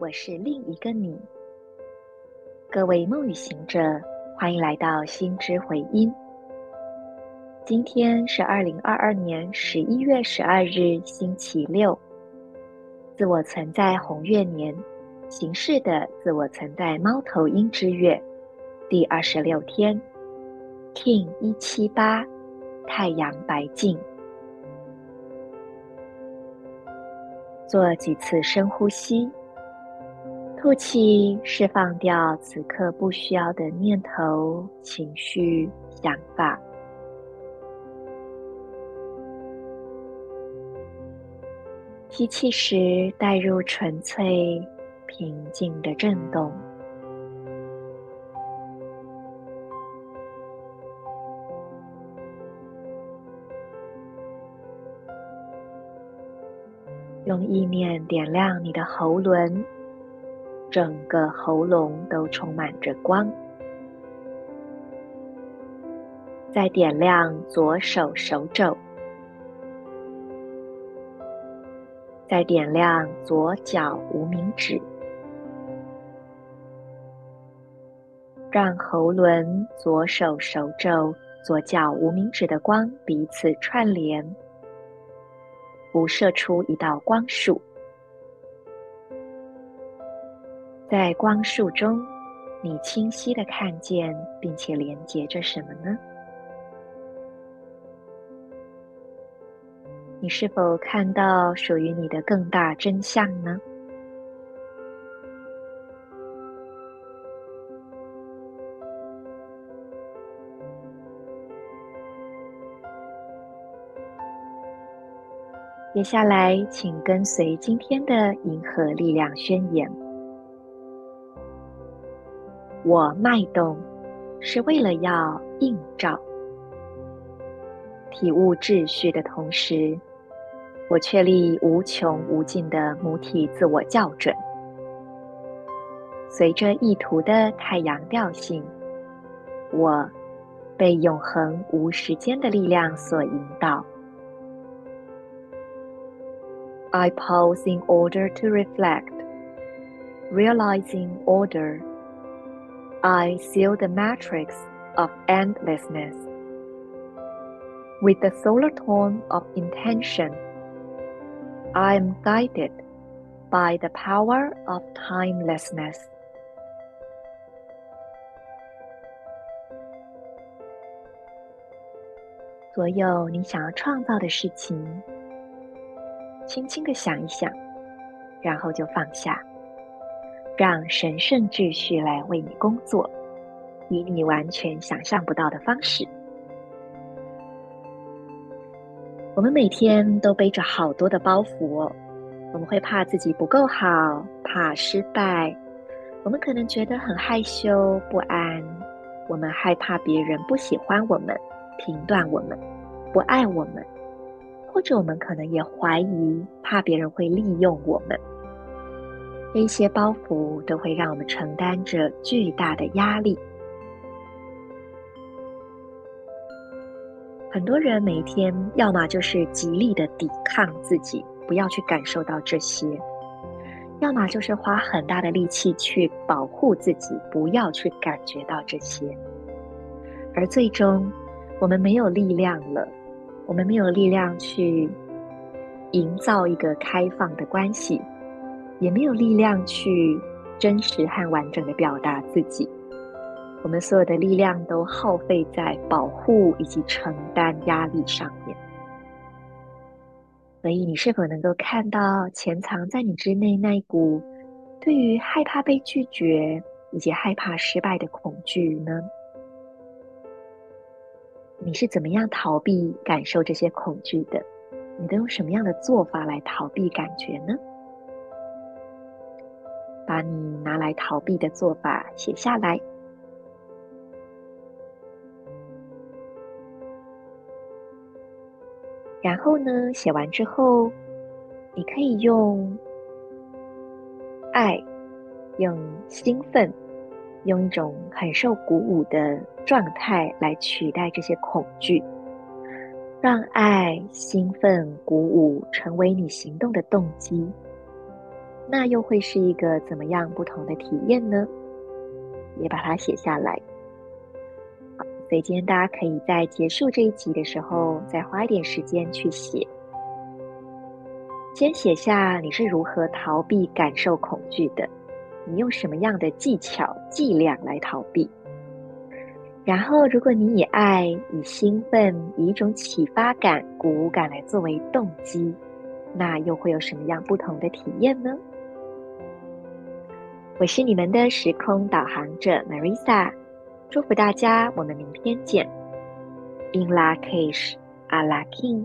我是另一个你。各位梦语行者，欢迎来到心之回音。今天是二零二二年十一月十二日，星期六。自我存在红月年，形式的自我存在猫头鹰之月，第二十六天，King 一七八，太阳白镜。做几次深呼吸。吐气，释放掉此刻不需要的念头、情绪、想法。吸气时，带入纯粹、平静的震动。用意念点亮你的喉轮。整个喉咙都充满着光，再点亮左手手肘，再点亮左脚无名指，让喉轮、左手手肘、左脚无名指的光彼此串联，辐射出一道光束。在光束中，你清晰地看见并且连接着什么呢？你是否看到属于你的更大真相呢？接下来，请跟随今天的银河力量宣言。我脉动，是为了要映照、体悟秩序的同时，我确立无穷无尽的母体自我校准。随着意图的太阳调性，我被永恒无时间的力量所引导。I pause in order to reflect, realizing order. I seal the matrix of endlessness with the solar tone of intention. I am guided by the power of timelessness. 所让神圣秩序来为你工作，以你完全想象不到的方式。我们每天都背着好多的包袱哦，我们会怕自己不够好，怕失败，我们可能觉得很害羞不安，我们害怕别人不喜欢我们，评断我们，不爱我们，或者我们可能也怀疑，怕别人会利用我们。这些包袱都会让我们承担着巨大的压力。很多人每天要么就是极力的抵抗自己，不要去感受到这些；要么就是花很大的力气去保护自己，不要去感觉到这些。而最终，我们没有力量了，我们没有力量去营造一个开放的关系。也没有力量去真实和完整的表达自己，我们所有的力量都耗费在保护以及承担压力上面。所以，你是否能够看到潜藏在你之内那一股对于害怕被拒绝以及害怕失败的恐惧呢？你是怎么样逃避感受这些恐惧的？你都用什么样的做法来逃避感觉呢？把你拿来逃避的做法写下来，然后呢，写完之后，你可以用爱、用兴奋、用一种很受鼓舞的状态来取代这些恐惧，让爱、兴奋、鼓舞成为你行动的动机。那又会是一个怎么样不同的体验呢？也把它写下来。好，所以今天大家可以在结束这一集的时候，再花一点时间去写。先写下你是如何逃避感受恐惧的，你用什么样的技巧、伎俩来逃避？然后，如果你以爱、以兴奋、以一种启发感、鼓舞感来作为动机，那又会有什么样不同的体验呢？我是你们的时空导航者 Marisa，祝福大家，我们明天见。In Lak'ech, Ala K'in